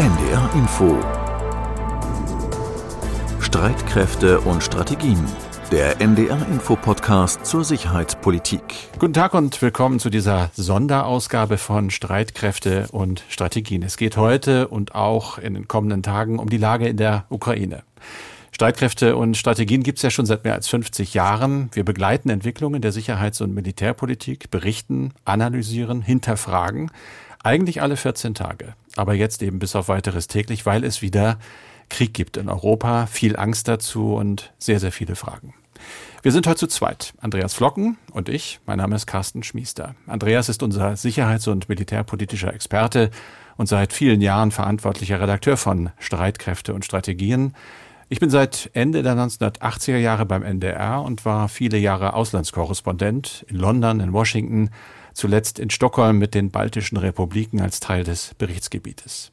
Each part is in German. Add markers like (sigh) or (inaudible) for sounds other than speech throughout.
NDR Info Streitkräfte und Strategien. Der NDR Info Podcast zur Sicherheitspolitik. Guten Tag und willkommen zu dieser Sonderausgabe von Streitkräfte und Strategien. Es geht heute und auch in den kommenden Tagen um die Lage in der Ukraine. Streitkräfte und Strategien gibt es ja schon seit mehr als 50 Jahren. Wir begleiten Entwicklungen der Sicherheits- und Militärpolitik, berichten, analysieren, hinterfragen. Eigentlich alle 14 Tage. Aber jetzt eben bis auf weiteres täglich, weil es wieder Krieg gibt in Europa, viel Angst dazu und sehr, sehr viele Fragen. Wir sind heute zu zweit. Andreas Flocken und ich. Mein Name ist Carsten Schmiester. Andreas ist unser sicherheits- und militärpolitischer Experte und seit vielen Jahren verantwortlicher Redakteur von Streitkräfte und Strategien. Ich bin seit Ende der 1980er Jahre beim NDR und war viele Jahre Auslandskorrespondent in London, in Washington, zuletzt in Stockholm mit den baltischen Republiken als Teil des Berichtsgebietes.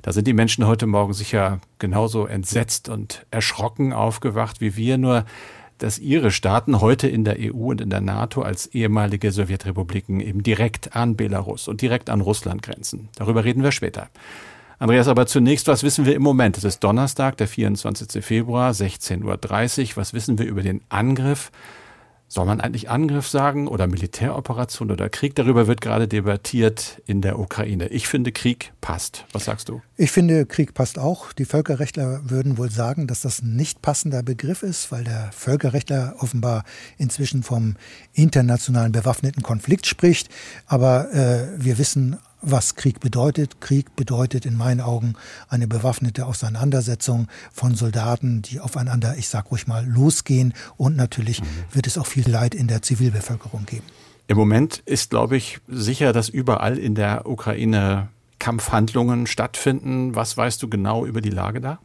Da sind die Menschen heute Morgen sicher genauso entsetzt und erschrocken aufgewacht wie wir, nur dass ihre Staaten heute in der EU und in der NATO als ehemalige Sowjetrepubliken eben direkt an Belarus und direkt an Russland grenzen. Darüber reden wir später. Andreas, aber zunächst, was wissen wir im Moment? Es ist Donnerstag, der 24. Februar, 16.30 Uhr. Was wissen wir über den Angriff? Soll man eigentlich Angriff sagen oder Militäroperation oder Krieg? Darüber wird gerade debattiert in der Ukraine. Ich finde, Krieg passt. Was sagst du? Ich finde, Krieg passt auch. Die Völkerrechtler würden wohl sagen, dass das ein nicht passender Begriff ist, weil der Völkerrechtler offenbar inzwischen vom internationalen bewaffneten Konflikt spricht. Aber äh, wir wissen was Krieg bedeutet. Krieg bedeutet in meinen Augen eine bewaffnete Auseinandersetzung von Soldaten, die aufeinander, ich sag ruhig mal, losgehen. Und natürlich mhm. wird es auch viel Leid in der Zivilbevölkerung geben. Im Moment ist, glaube ich, sicher, dass überall in der Ukraine Kampfhandlungen stattfinden. Was weißt du genau über die Lage da?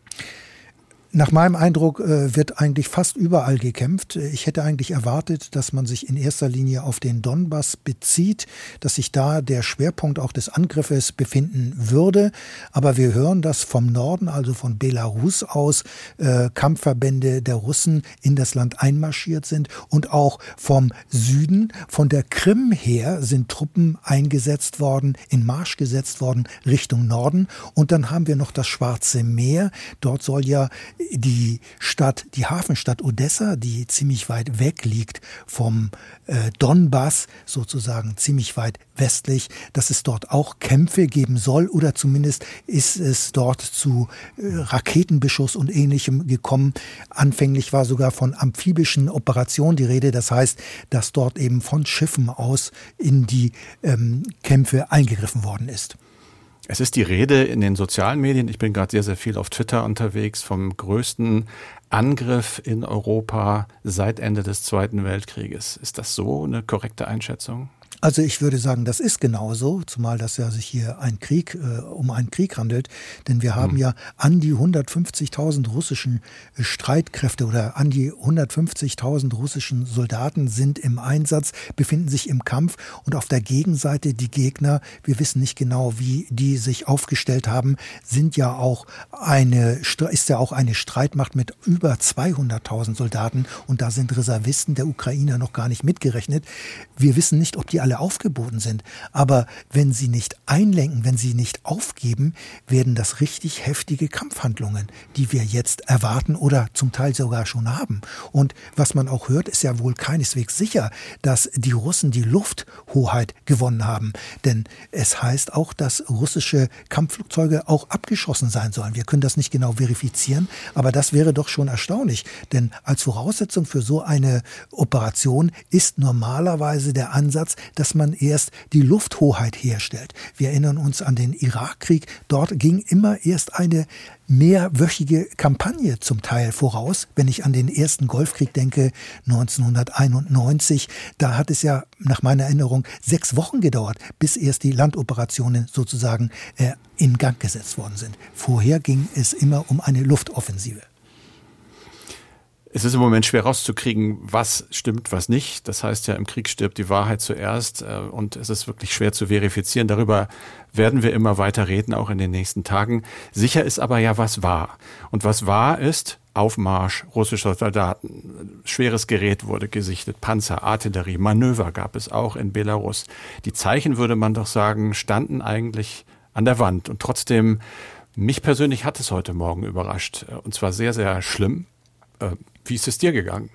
Nach meinem Eindruck äh, wird eigentlich fast überall gekämpft. Ich hätte eigentlich erwartet, dass man sich in erster Linie auf den Donbass bezieht, dass sich da der Schwerpunkt auch des Angriffes befinden würde. Aber wir hören, dass vom Norden, also von Belarus aus, äh, Kampfverbände der Russen in das Land einmarschiert sind und auch vom Süden, von der Krim her, sind Truppen eingesetzt worden, in Marsch gesetzt worden Richtung Norden. Und dann haben wir noch das Schwarze Meer. Dort soll ja die Stadt, die Hafenstadt Odessa, die ziemlich weit weg liegt vom äh, Donbass, sozusagen ziemlich weit westlich, dass es dort auch Kämpfe geben soll oder zumindest ist es dort zu äh, Raketenbeschuss und ähnlichem gekommen. Anfänglich war sogar von amphibischen Operationen die Rede, das heißt, dass dort eben von Schiffen aus in die ähm, Kämpfe eingegriffen worden ist. Es ist die Rede in den sozialen Medien, ich bin gerade sehr, sehr viel auf Twitter unterwegs, vom größten Angriff in Europa seit Ende des Zweiten Weltkrieges. Ist das so eine korrekte Einschätzung? Also ich würde sagen, das ist genauso, zumal das ja sich hier ein Krieg äh, um einen Krieg handelt, denn wir haben hm. ja an die 150.000 russischen äh, Streitkräfte oder an die 150.000 russischen Soldaten sind im Einsatz, befinden sich im Kampf und auf der Gegenseite die Gegner, wir wissen nicht genau, wie die sich aufgestellt haben, sind ja auch eine ist ja auch eine Streitmacht mit über 200.000 Soldaten und da sind Reservisten der Ukrainer noch gar nicht mitgerechnet. Wir wissen nicht, ob die alle alle aufgeboten sind. Aber wenn sie nicht einlenken, wenn sie nicht aufgeben, werden das richtig heftige Kampfhandlungen, die wir jetzt erwarten oder zum Teil sogar schon haben. Und was man auch hört, ist ja wohl keineswegs sicher, dass die Russen die Lufthoheit gewonnen haben. Denn es heißt auch, dass russische Kampfflugzeuge auch abgeschossen sein sollen. Wir können das nicht genau verifizieren, aber das wäre doch schon erstaunlich. Denn als Voraussetzung für so eine Operation ist normalerweise der Ansatz, dass man erst die Lufthoheit herstellt. Wir erinnern uns an den Irakkrieg. Dort ging immer erst eine mehrwöchige Kampagne zum Teil voraus. Wenn ich an den ersten Golfkrieg denke, 1991, da hat es ja nach meiner Erinnerung sechs Wochen gedauert, bis erst die Landoperationen sozusagen äh, in Gang gesetzt worden sind. Vorher ging es immer um eine Luftoffensive. Es ist im Moment schwer rauszukriegen, was stimmt, was nicht. Das heißt ja, im Krieg stirbt die Wahrheit zuerst äh, und es ist wirklich schwer zu verifizieren. Darüber werden wir immer weiter reden, auch in den nächsten Tagen. Sicher ist aber ja, was war. Und was war ist, Aufmarsch russischer Soldaten. Schweres Gerät wurde gesichtet, Panzer, Artillerie, Manöver gab es auch in Belarus. Die Zeichen, würde man doch sagen, standen eigentlich an der Wand. Und trotzdem Mich persönlich hat es heute Morgen überrascht äh, und zwar sehr, sehr schlimm. Wie ist es dir gegangen?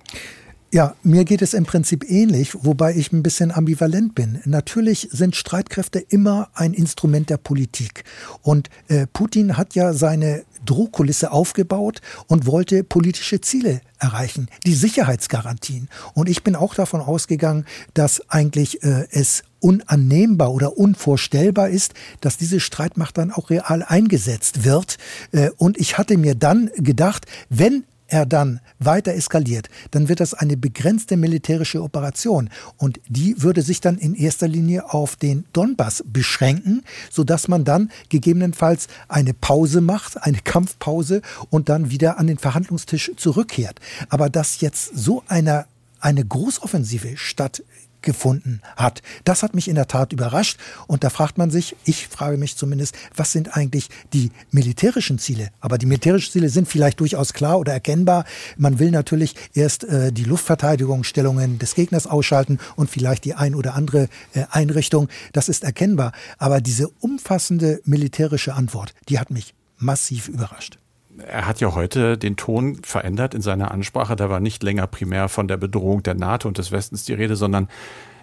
Ja, mir geht es im Prinzip ähnlich, wobei ich ein bisschen ambivalent bin. Natürlich sind Streitkräfte immer ein Instrument der Politik. Und äh, Putin hat ja seine Drohkulisse aufgebaut und wollte politische Ziele erreichen, die Sicherheitsgarantien. Und ich bin auch davon ausgegangen, dass eigentlich äh, es unannehmbar oder unvorstellbar ist, dass diese Streitmacht dann auch real eingesetzt wird. Äh, und ich hatte mir dann gedacht, wenn er dann weiter eskaliert, dann wird das eine begrenzte militärische Operation und die würde sich dann in erster Linie auf den Donbass beschränken, sodass man dann gegebenenfalls eine Pause macht, eine Kampfpause und dann wieder an den Verhandlungstisch zurückkehrt. Aber dass jetzt so eine eine Großoffensive statt gefunden hat. Das hat mich in der Tat überrascht. Und da fragt man sich, ich frage mich zumindest, was sind eigentlich die militärischen Ziele? Aber die militärischen Ziele sind vielleicht durchaus klar oder erkennbar. Man will natürlich erst äh, die Luftverteidigungsstellungen des Gegners ausschalten und vielleicht die ein oder andere äh, Einrichtung. Das ist erkennbar. Aber diese umfassende militärische Antwort, die hat mich massiv überrascht er hat ja heute den Ton verändert in seiner Ansprache. Da war nicht länger primär von der Bedrohung der NATO und des Westens die Rede, sondern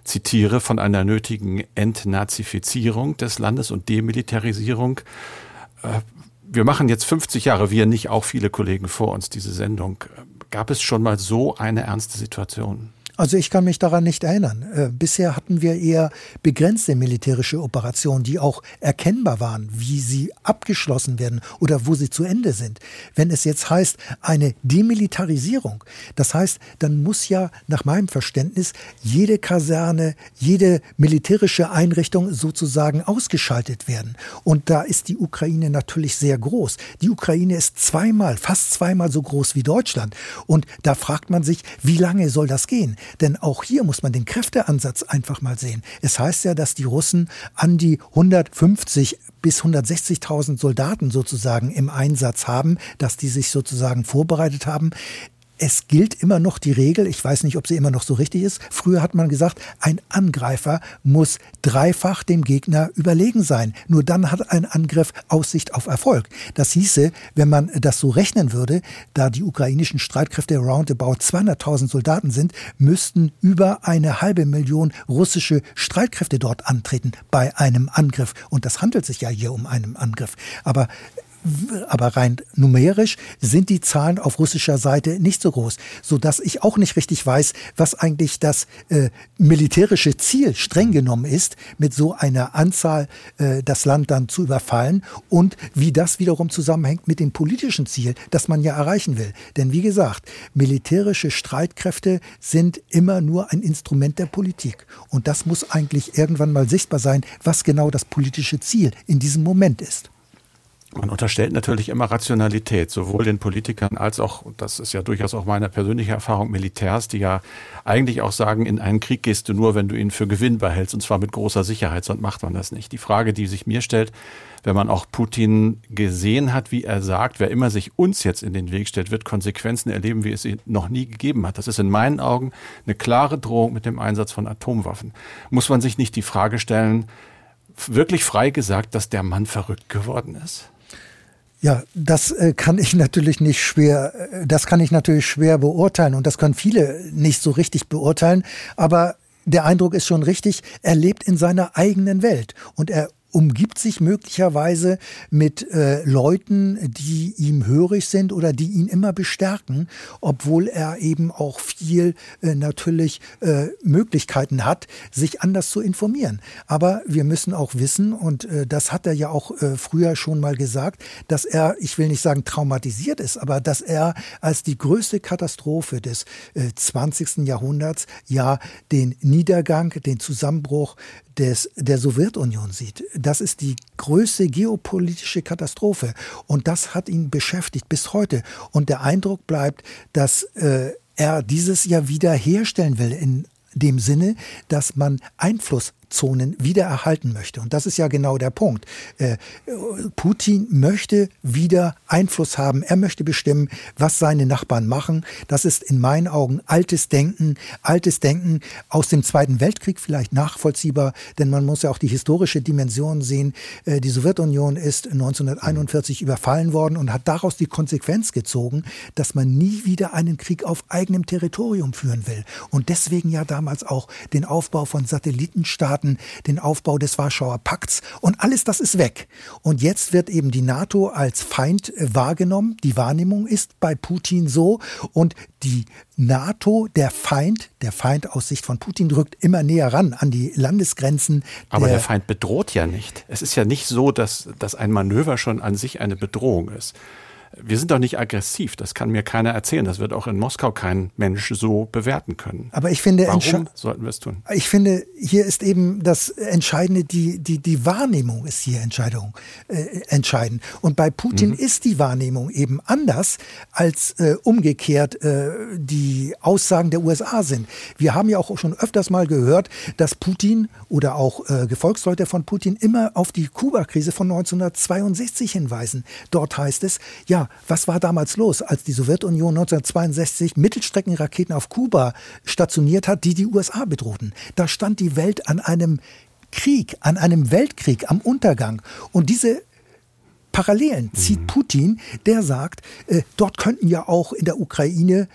zitiere von einer nötigen Entnazifizierung des Landes und Demilitarisierung. Äh, wir machen jetzt 50 Jahre, wir nicht, auch viele Kollegen vor uns, diese Sendung. Gab es schon mal so eine ernste Situation? Also ich kann mich daran nicht erinnern. Äh, bisher hatten wir eher begrenzte militärische Operationen, die auch erkennbar waren, wie sie abgeschlossen werden oder wo sie zu Ende sind. Wenn es jetzt heißt, eine Demilitarisierung, das heißt, dann muss ja nach meinem Verständnis jede Kaserne, jede militärische Einrichtung sozusagen ausgeschaltet werden. Und da ist die Ukraine natürlich sehr groß. Die Ukraine ist zweimal, fast zweimal so groß wie Deutschland. Und da fragt man sich, wie lange soll das gehen? Denn auch hier muss man den Kräfteansatz einfach mal sehen. Es heißt ja, dass die Russen an die 150 bis 160.000 Soldaten sozusagen im Einsatz haben, dass die sich sozusagen vorbereitet haben es gilt immer noch die Regel, ich weiß nicht, ob sie immer noch so richtig ist. Früher hat man gesagt, ein Angreifer muss dreifach dem Gegner überlegen sein. Nur dann hat ein Angriff Aussicht auf Erfolg. Das hieße, wenn man das so rechnen würde, da die ukrainischen Streitkräfte roundabout 200.000 Soldaten sind, müssten über eine halbe Million russische Streitkräfte dort antreten bei einem Angriff. Und das handelt sich ja hier um einen Angriff. Aber aber rein numerisch sind die Zahlen auf russischer Seite nicht so groß, so dass ich auch nicht richtig weiß, was eigentlich das äh, militärische Ziel streng genommen ist, mit so einer Anzahl äh, das Land dann zu überfallen und wie das wiederum zusammenhängt mit dem politischen Ziel, das man ja erreichen will. Denn wie gesagt, militärische Streitkräfte sind immer nur ein Instrument der Politik und das muss eigentlich irgendwann mal sichtbar sein, was genau das politische Ziel in diesem Moment ist. Man unterstellt natürlich immer Rationalität, sowohl den Politikern als auch, das ist ja durchaus auch meine persönliche Erfahrung, Militärs, die ja eigentlich auch sagen, in einen Krieg gehst du nur, wenn du ihn für gewinnbar hältst, und zwar mit großer Sicherheit, sonst macht man das nicht. Die Frage, die sich mir stellt, wenn man auch Putin gesehen hat, wie er sagt, wer immer sich uns jetzt in den Weg stellt, wird Konsequenzen erleben, wie es ihn noch nie gegeben hat. Das ist in meinen Augen eine klare Drohung mit dem Einsatz von Atomwaffen. Muss man sich nicht die Frage stellen, wirklich frei gesagt, dass der Mann verrückt geworden ist? Ja, das äh, kann ich (laughs) natürlich nicht schwer, äh, das kann ich natürlich schwer beurteilen und das können viele nicht so richtig beurteilen, aber der Eindruck ist schon richtig, er lebt in seiner eigenen Welt und er umgibt sich möglicherweise mit äh, Leuten, die ihm hörig sind oder die ihn immer bestärken, obwohl er eben auch viel äh, natürlich äh, Möglichkeiten hat, sich anders zu informieren. Aber wir müssen auch wissen, und äh, das hat er ja auch äh, früher schon mal gesagt, dass er, ich will nicht sagen traumatisiert ist, aber dass er als die größte Katastrophe des äh, 20. Jahrhunderts ja den Niedergang, den Zusammenbruch des, der Sowjetunion sieht. Das ist die größte geopolitische Katastrophe. Und das hat ihn beschäftigt bis heute. Und der Eindruck bleibt, dass äh, er dieses Jahr wieder herstellen will in dem Sinne, dass man Einfluss Einflusszonen wieder erhalten möchte. Und das ist ja genau der Punkt. Äh, Putin möchte wieder Einfluss haben. Er möchte bestimmen, was seine Nachbarn machen. Das ist in meinen Augen altes Denken, altes Denken aus dem Zweiten Weltkrieg vielleicht nachvollziehbar, denn man muss ja auch die historische Dimension sehen. Äh, die Sowjetunion ist 1941 überfallen worden und hat daraus die Konsequenz gezogen, dass man nie wieder einen Krieg auf eigenem Territorium führen will. Und deswegen ja damals auch den Aufbau von Satellitenstaaten, den Aufbau des Warschauer Pakts und alles das ist weg. Und jetzt wird eben die NATO als Feind äh, wahrgenommen. Die Wahrnehmung ist bei Putin so und die NATO, der Feind, der Feind aus Sicht von Putin rückt immer näher ran an die Landesgrenzen. Aber der, der Feind bedroht ja nicht. Es ist ja nicht so, dass, dass ein Manöver schon an sich eine Bedrohung ist wir sind doch nicht aggressiv. Das kann mir keiner erzählen. Das wird auch in Moskau kein Mensch so bewerten können. Aber ich finde, warum sollten wir es tun? Ich finde, hier ist eben das Entscheidende, die, die, die Wahrnehmung ist hier Entscheidung, äh, entscheidend. Und bei Putin mhm. ist die Wahrnehmung eben anders als äh, umgekehrt äh, die Aussagen der USA sind. Wir haben ja auch schon öfters mal gehört, dass Putin oder auch äh, Gefolgsleute von Putin immer auf die Kuba-Krise von 1962 hinweisen. Dort heißt es, ja, was war damals los, als die Sowjetunion 1962 Mittelstreckenraketen auf Kuba stationiert hat, die die USA bedrohten? Da stand die Welt an einem Krieg, an einem Weltkrieg, am Untergang. Und diese Parallelen zieht mhm. Putin, der sagt, äh, dort könnten ja auch in der Ukraine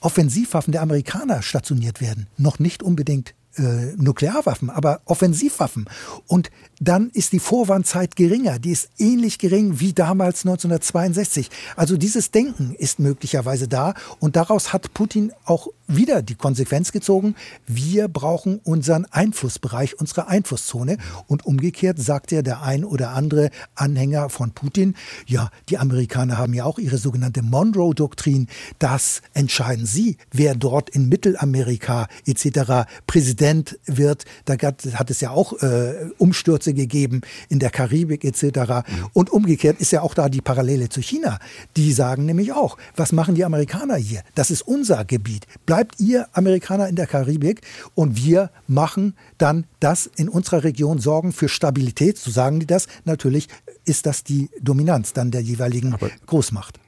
Offensivwaffen der Amerikaner stationiert werden. Noch nicht unbedingt äh, Nuklearwaffen, aber Offensivwaffen. Und dann ist die Vorwandzeit geringer. Die ist ähnlich gering wie damals 1962. Also dieses Denken ist möglicherweise da und daraus hat Putin auch wieder die Konsequenz gezogen. Wir brauchen unseren Einflussbereich, unsere Einflusszone. Und umgekehrt sagt ja der ein oder andere Anhänger von Putin, ja, die Amerikaner haben ja auch ihre sogenannte Monroe-Doktrin. Das entscheiden sie, wer dort in Mittelamerika etc. Präsident Präsident wird. Da hat es ja auch äh, Umstürze gegeben in der Karibik etc. Mhm. Und umgekehrt ist ja auch da die Parallele zu China. Die sagen nämlich auch, was machen die Amerikaner hier? Das ist unser Gebiet. Bleibt ihr Amerikaner in der Karibik und wir machen dann das in unserer Region, sorgen für Stabilität, so sagen die das. Natürlich ist das die Dominanz dann der jeweiligen Aber Großmacht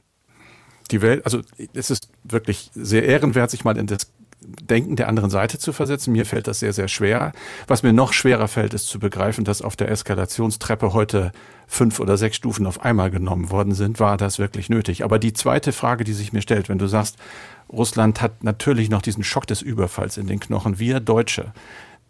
die Welt, also es ist wirklich sehr ehrenwert, sich mal in das Denken der anderen Seite zu versetzen. Mir fällt das sehr, sehr schwer. Was mir noch schwerer fällt, ist zu begreifen, dass auf der Eskalationstreppe heute fünf oder sechs Stufen auf einmal genommen worden sind. War das wirklich nötig? Aber die zweite Frage, die sich mir stellt, wenn du sagst, Russland hat natürlich noch diesen Schock des Überfalls in den Knochen. Wir Deutsche,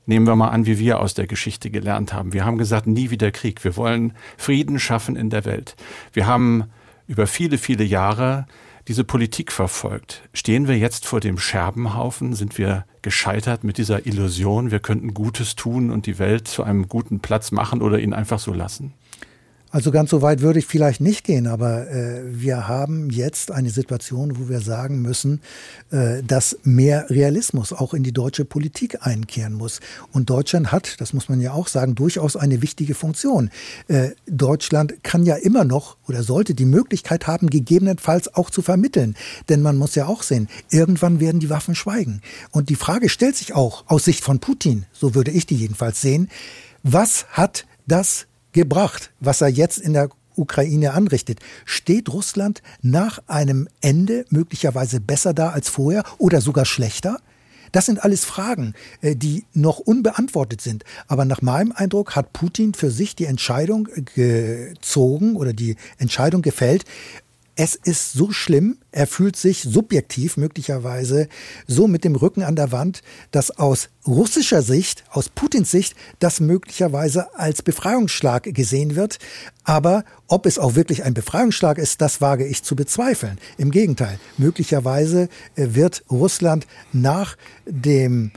nehmen wir mal an, wie wir aus der Geschichte gelernt haben. Wir haben gesagt, nie wieder Krieg. Wir wollen Frieden schaffen in der Welt. Wir haben über viele, viele Jahre diese Politik verfolgt. Stehen wir jetzt vor dem Scherbenhaufen? Sind wir gescheitert mit dieser Illusion, wir könnten Gutes tun und die Welt zu einem guten Platz machen oder ihn einfach so lassen? Also ganz so weit würde ich vielleicht nicht gehen, aber äh, wir haben jetzt eine Situation, wo wir sagen müssen, äh, dass mehr Realismus auch in die deutsche Politik einkehren muss. Und Deutschland hat, das muss man ja auch sagen, durchaus eine wichtige Funktion. Äh, Deutschland kann ja immer noch oder sollte die Möglichkeit haben, gegebenenfalls auch zu vermitteln. Denn man muss ja auch sehen, irgendwann werden die Waffen schweigen. Und die Frage stellt sich auch aus Sicht von Putin, so würde ich die jedenfalls sehen, was hat das gebracht, was er jetzt in der Ukraine anrichtet. Steht Russland nach einem Ende möglicherweise besser da als vorher oder sogar schlechter? Das sind alles Fragen, äh, die noch unbeantwortet sind. Aber nach meinem Eindruck hat Putin für sich die Entscheidung gezogen oder die Entscheidung gefällt, es ist so schlimm, er fühlt sich subjektiv möglicherweise so mit dem Rücken an der Wand, dass aus russischer Sicht, aus Putins Sicht, das möglicherweise als Befreiungsschlag gesehen wird. Aber ob es auch wirklich ein Befreiungsschlag ist, das wage ich zu bezweifeln. Im Gegenteil, möglicherweise äh, wird Russland nach dem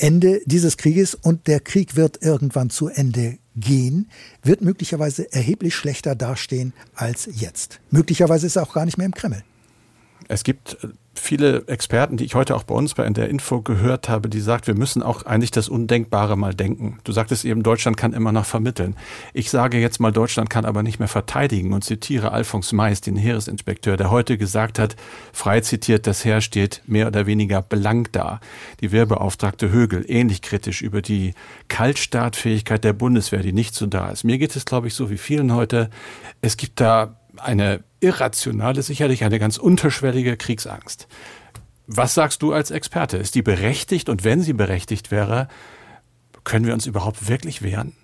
Ende dieses Krieges und der Krieg wird irgendwann zu Ende gehen, wird möglicherweise erheblich schlechter dastehen als jetzt. Möglicherweise ist er auch gar nicht mehr im Kreml. Es gibt viele Experten, die ich heute auch bei uns bei der Info gehört habe, die sagt, wir müssen auch eigentlich das Undenkbare mal denken. Du sagtest eben, Deutschland kann immer noch vermitteln. Ich sage jetzt mal, Deutschland kann aber nicht mehr verteidigen und zitiere Alfons Mais, den Heeresinspekteur, der heute gesagt hat, frei zitiert, das Heer steht mehr oder weniger blank da. Die Wehrbeauftragte Högel ähnlich kritisch über die Kaltstartfähigkeit der Bundeswehr, die nicht so da ist. Mir geht es, glaube ich, so wie vielen heute. Es gibt da eine irrationale, sicherlich eine ganz unterschwellige Kriegsangst. Was sagst du als Experte? Ist die berechtigt? Und wenn sie berechtigt wäre, können wir uns überhaupt wirklich wehren?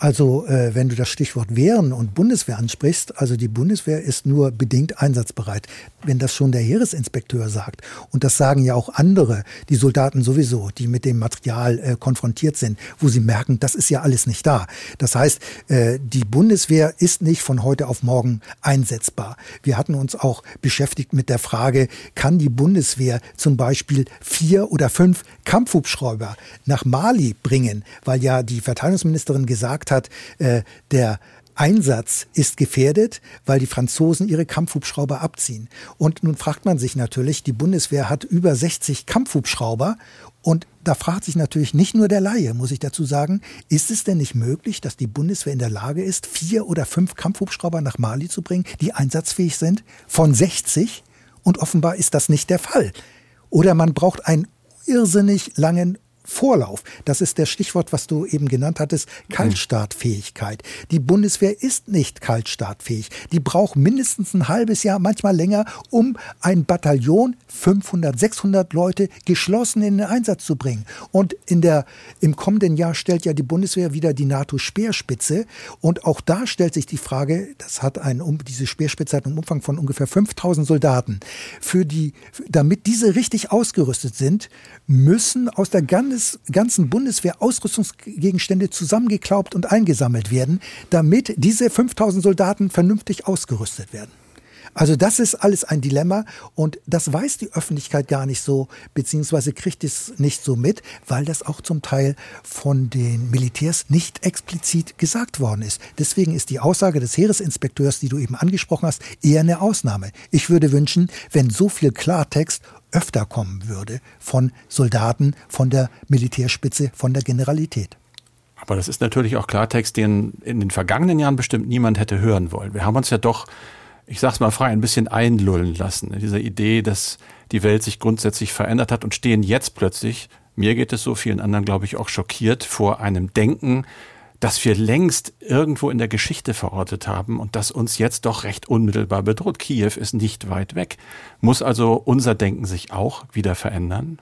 Also äh, wenn du das Stichwort Wehren und Bundeswehr ansprichst, also die Bundeswehr ist nur bedingt einsatzbereit. Wenn das schon der Heeresinspekteur sagt, und das sagen ja auch andere, die Soldaten sowieso, die mit dem Material äh, konfrontiert sind, wo sie merken, das ist ja alles nicht da. Das heißt, äh, die Bundeswehr ist nicht von heute auf morgen einsetzbar. Wir hatten uns auch beschäftigt mit der Frage, kann die Bundeswehr zum Beispiel vier oder fünf Kampfhubschrauber nach Mali bringen, weil ja die Verteidigungsministerin gesagt hat, äh, der Einsatz ist gefährdet, weil die Franzosen ihre Kampfhubschrauber abziehen. Und nun fragt man sich natürlich, die Bundeswehr hat über 60 Kampfhubschrauber und da fragt sich natürlich nicht nur der Laie, muss ich dazu sagen, ist es denn nicht möglich, dass die Bundeswehr in der Lage ist, vier oder fünf Kampfhubschrauber nach Mali zu bringen, die einsatzfähig sind, von 60? Und offenbar ist das nicht der Fall. Oder man braucht einen irrsinnig langen Vorlauf. Das ist der Stichwort, was du eben genannt hattest, Kaltstartfähigkeit. Die Bundeswehr ist nicht kaltstartfähig. Die braucht mindestens ein halbes Jahr, manchmal länger, um ein Bataillon, 500, 600 Leute, geschlossen in den Einsatz zu bringen. Und in der, im kommenden Jahr stellt ja die Bundeswehr wieder die NATO-Speerspitze. Und auch da stellt sich die Frage, das hat ein, diese Speerspitze hat einen Umfang von ungefähr 5000 Soldaten. Für die, damit diese richtig ausgerüstet sind, müssen aus der ganzen Bundes, ganzen Bundeswehr Ausrüstungsgegenstände zusammengeklaubt und eingesammelt werden, damit diese 5000 Soldaten vernünftig ausgerüstet werden. Also das ist alles ein Dilemma und das weiß die Öffentlichkeit gar nicht so, beziehungsweise kriegt es nicht so mit, weil das auch zum Teil von den Militärs nicht explizit gesagt worden ist. Deswegen ist die Aussage des Heeresinspekteurs, die du eben angesprochen hast, eher eine Ausnahme. Ich würde wünschen, wenn so viel Klartext öfter kommen würde von Soldaten, von der Militärspitze, von der Generalität. Aber das ist natürlich auch Klartext, den in den vergangenen Jahren bestimmt niemand hätte hören wollen. Wir haben uns ja doch, ich sag's mal frei, ein bisschen einlullen lassen. In dieser Idee, dass die Welt sich grundsätzlich verändert hat und stehen jetzt plötzlich, mir geht es so, vielen anderen glaube ich auch schockiert, vor einem Denken, das wir längst irgendwo in der Geschichte verortet haben und das uns jetzt doch recht unmittelbar bedroht. Kiew ist nicht weit weg. Muss also unser Denken sich auch wieder verändern?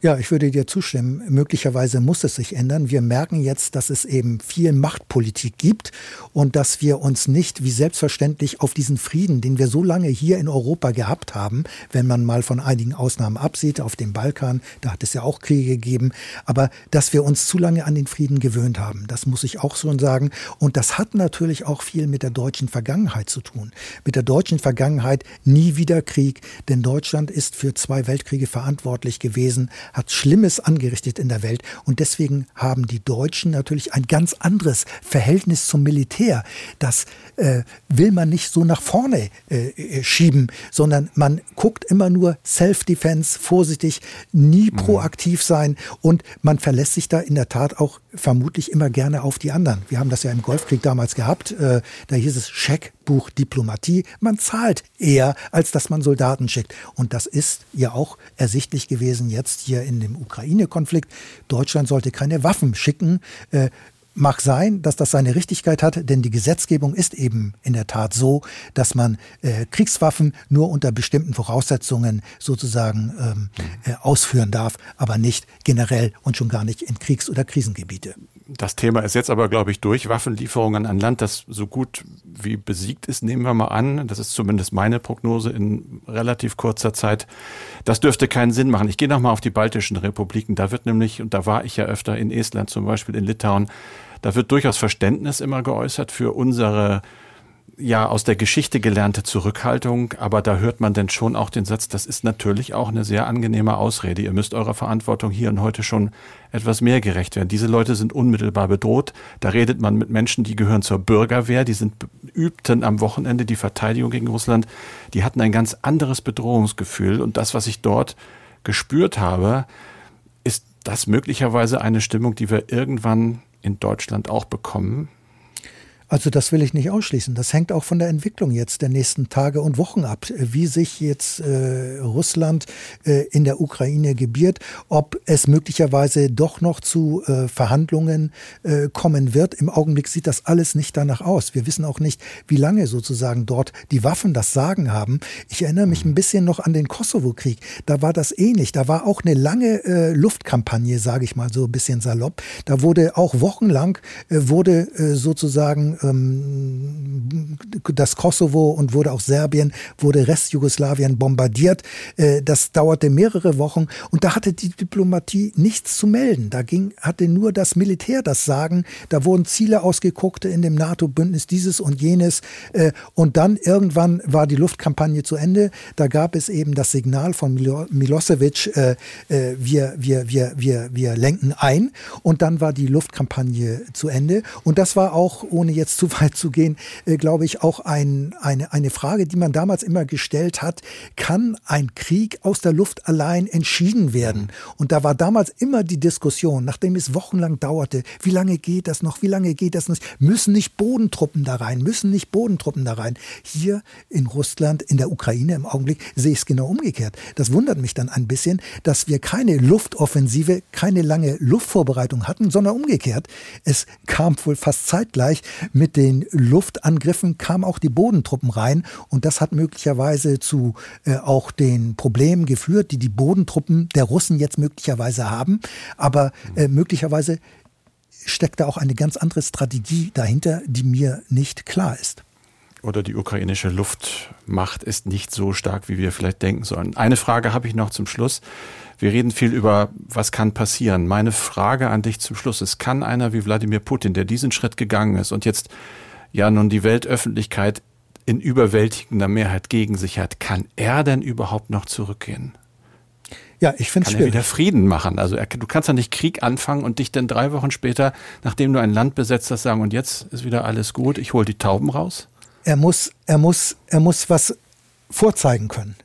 Ja, ich würde dir zustimmen. Möglicherweise muss es sich ändern. Wir merken jetzt, dass es eben viel Machtpolitik gibt und dass wir uns nicht wie selbstverständlich auf diesen Frieden, den wir so lange hier in Europa gehabt haben, wenn man mal von einigen Ausnahmen absieht, auf dem Balkan, da hat es ja auch Kriege gegeben, aber dass wir uns zu lange an den Frieden gewöhnt haben, das muss ich auch schon sagen. Und das hat natürlich auch viel mit der deutschen Vergangenheit zu tun. Mit der deutschen Vergangenheit nie wieder Krieg, denn Deutschland ist für zwei Weltkriege verantwortlich gewesen hat Schlimmes angerichtet in der Welt. Und deswegen haben die Deutschen natürlich ein ganz anderes Verhältnis zum Militär. Das äh, will man nicht so nach vorne äh, äh schieben, sondern man guckt immer nur Self-Defense, vorsichtig, nie mhm. proaktiv sein und man verlässt sich da in der Tat auch vermutlich immer gerne auf die anderen. Wir haben das ja im Golfkrieg damals gehabt. Äh, da hieß es Scheckbuch Diplomatie. Man zahlt eher, als dass man Soldaten schickt. Und das ist ja auch ersichtlich gewesen jetzt hier in dem Ukraine-Konflikt. Deutschland sollte keine Waffen schicken. Mag sein, dass das seine Richtigkeit hat, denn die Gesetzgebung ist eben in der Tat so, dass man äh, Kriegswaffen nur unter bestimmten Voraussetzungen sozusagen ähm, äh, ausführen darf, aber nicht generell und schon gar nicht in Kriegs- oder Krisengebiete. Das Thema ist jetzt aber, glaube ich, durch Waffenlieferungen an Land, das so gut wie besiegt ist, nehmen wir mal an. Das ist zumindest meine Prognose in relativ kurzer Zeit. Das dürfte keinen Sinn machen. Ich gehe nochmal auf die baltischen Republiken. Da wird nämlich, und da war ich ja öfter in Estland zum Beispiel, in Litauen, da wird durchaus Verständnis immer geäußert für unsere ja aus der Geschichte gelernte Zurückhaltung, aber da hört man denn schon auch den Satz, das ist natürlich auch eine sehr angenehme Ausrede. Ihr müsst eurer Verantwortung hier und heute schon etwas mehr gerecht werden. Diese Leute sind unmittelbar bedroht. Da redet man mit Menschen, die gehören zur Bürgerwehr, die sind übten am Wochenende die Verteidigung gegen Russland, die hatten ein ganz anderes Bedrohungsgefühl. Und das, was ich dort gespürt habe, ist das möglicherweise eine Stimmung, die wir irgendwann in Deutschland auch bekommen? Also das will ich nicht ausschließen. Das hängt auch von der Entwicklung jetzt der nächsten Tage und Wochen ab, wie sich jetzt äh, Russland äh, in der Ukraine gebiert, ob es möglicherweise doch noch zu äh, Verhandlungen äh, kommen wird. Im Augenblick sieht das alles nicht danach aus. Wir wissen auch nicht, wie lange sozusagen dort die Waffen das Sagen haben. Ich erinnere mich ein bisschen noch an den Kosovo-Krieg. Da war das ähnlich. Da war auch eine lange äh, Luftkampagne, sage ich mal so ein bisschen salopp. Da wurde auch wochenlang äh, wurde sozusagen ähm, das Kosovo und wurde auch Serbien, wurde Restjugoslawien bombardiert. Äh, das dauerte mehrere Wochen und da hatte die Diplomatie nichts zu melden. Da ging, hatte nur das Militär das Sagen. Da wurden Ziele ausgeguckt in dem NATO-Bündnis, dieses und jenes. Äh, und dann irgendwann war die Luftkampagne zu Ende. Da gab es eben das Signal von Milo Milosevic, äh, äh, wir, wir, wir, wir, wir lenken ein. Und dann war die Luftkampagne zu Ende. Und das war auch, ohne jetzt zu weit zu gehen, äh, glaube ich, auch ein, eine, eine Frage, die man damals immer gestellt hat. Kann ein Krieg aus der Luft allein entschieden werden? Und da war damals immer die Diskussion, nachdem es wochenlang dauerte, wie lange geht das noch? Wie lange geht das noch? Müssen nicht Bodentruppen da rein? Müssen nicht Bodentruppen da rein? Hier in Russland, in der Ukraine im Augenblick sehe ich es genau umgekehrt. Das wundert mich dann ein bisschen, dass wir keine Luftoffensive, keine lange Luftvorbereitung hatten, sondern umgekehrt. Es kam wohl fast zeitgleich mit den Luftangriffen kamen auch die Bodentruppen rein und das hat möglicherweise zu äh, auch den Problemen geführt, die die Bodentruppen der Russen jetzt möglicherweise haben. Aber äh, möglicherweise steckt da auch eine ganz andere Strategie dahinter, die mir nicht klar ist oder die ukrainische Luftmacht ist nicht so stark, wie wir vielleicht denken sollen. Eine Frage habe ich noch zum Schluss. Wir reden viel über, was kann passieren. Meine Frage an dich zum Schluss ist, kann einer wie Wladimir Putin, der diesen Schritt gegangen ist und jetzt ja nun die Weltöffentlichkeit in überwältigender Mehrheit gegen sich hat, kann er denn überhaupt noch zurückgehen? Ja, ich finde es schwierig. wieder Frieden machen. Also er, du kannst ja nicht Krieg anfangen und dich dann drei Wochen später, nachdem du ein Land besetzt hast, sagen, und jetzt ist wieder alles gut, ich hole die Tauben raus? Er muss, er muss, er muss was vorzeigen können.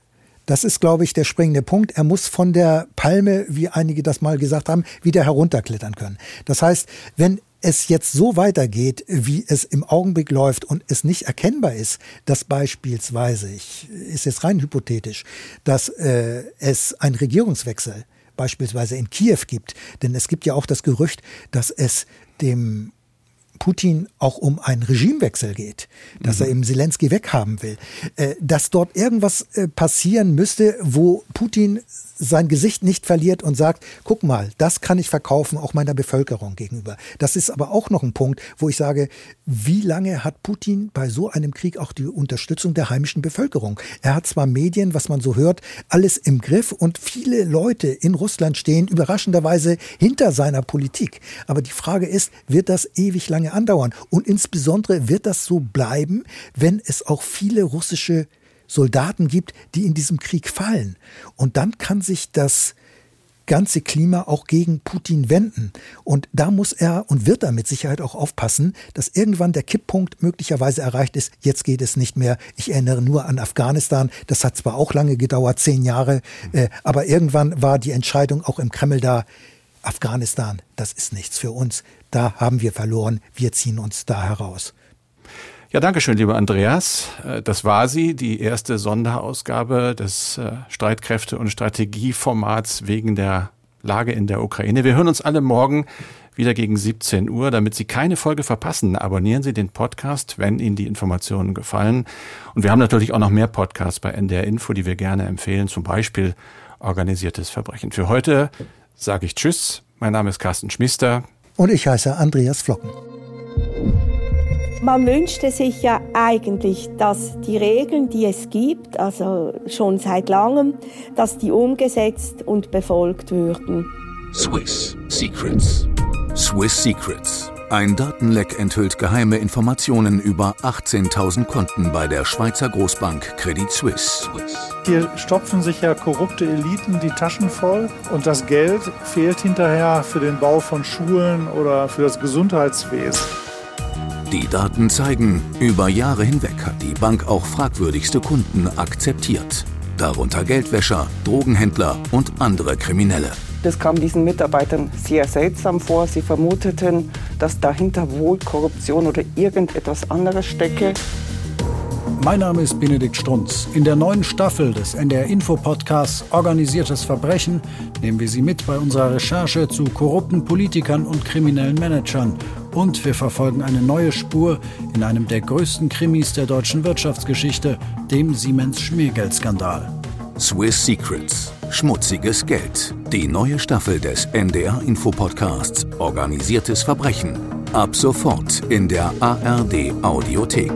Das ist, glaube ich, der springende Punkt. Er muss von der Palme, wie einige das mal gesagt haben, wieder herunterklettern können. Das heißt, wenn es jetzt so weitergeht, wie es im Augenblick läuft und es nicht erkennbar ist, dass beispielsweise, ich ist jetzt rein hypothetisch, dass äh, es einen Regierungswechsel beispielsweise in Kiew gibt, denn es gibt ja auch das Gerücht, dass es dem Putin auch um einen Regimewechsel geht, dass mhm. er eben Zelensky weghaben will, äh, dass dort irgendwas äh, passieren müsste, wo Putin sein Gesicht nicht verliert und sagt, guck mal, das kann ich verkaufen, auch meiner Bevölkerung gegenüber. Das ist aber auch noch ein Punkt, wo ich sage, wie lange hat Putin bei so einem Krieg auch die Unterstützung der heimischen Bevölkerung? Er hat zwar Medien, was man so hört, alles im Griff und viele Leute in Russland stehen überraschenderweise hinter seiner Politik. Aber die Frage ist, wird das ewig lange andauern? Und insbesondere wird das so bleiben, wenn es auch viele russische Soldaten gibt, die in diesem Krieg fallen. Und dann kann sich das ganze Klima auch gegen Putin wenden. Und da muss er und wird er mit Sicherheit auch aufpassen, dass irgendwann der Kipppunkt möglicherweise erreicht ist. Jetzt geht es nicht mehr. Ich erinnere nur an Afghanistan. Das hat zwar auch lange gedauert, zehn Jahre, äh, aber irgendwann war die Entscheidung auch im Kreml da. Afghanistan, das ist nichts für uns. Da haben wir verloren. Wir ziehen uns da heraus. Ja, danke schön, lieber Andreas. Äh, das war sie, die erste Sonderausgabe des äh, Streitkräfte- und Strategieformats wegen der Lage in der Ukraine. Wir hören uns alle morgen wieder gegen 17 Uhr. Damit Sie keine Folge verpassen, abonnieren Sie den Podcast, wenn Ihnen die Informationen gefallen. Und wir haben natürlich auch noch mehr Podcasts bei NDR Info, die wir gerne empfehlen, zum Beispiel organisiertes Verbrechen. Für heute sage ich Tschüss. Mein Name ist Carsten Schmister. Und ich heiße Andreas Flocken. Man wünschte sich ja eigentlich, dass die Regeln, die es gibt, also schon seit langem, dass die umgesetzt und befolgt würden. Swiss Secrets. Swiss Secrets. Ein Datenleck enthüllt geheime Informationen über 18.000 Konten bei der Schweizer Großbank Credit Suisse. Hier stopfen sich ja korrupte Eliten die Taschen voll und das Geld fehlt hinterher für den Bau von Schulen oder für das Gesundheitswesen. Die Daten zeigen, über Jahre hinweg hat die Bank auch fragwürdigste Kunden akzeptiert. Darunter Geldwäscher, Drogenhändler und andere Kriminelle. Das kam diesen Mitarbeitern sehr seltsam vor. Sie vermuteten, dass dahinter wohl Korruption oder irgendetwas anderes stecke. Mein Name ist Benedikt Strunz. In der neuen Staffel des NDR Info Podcasts Organisiertes Verbrechen nehmen wir Sie mit bei unserer Recherche zu korrupten Politikern und kriminellen Managern. Und wir verfolgen eine neue Spur in einem der größten Krimis der deutschen Wirtschaftsgeschichte, dem Siemens Schmiergeldskandal. Swiss Secrets. Schmutziges Geld. Die neue Staffel des NDR Info Podcasts Organisiertes Verbrechen. Ab sofort in der ARD Audiothek.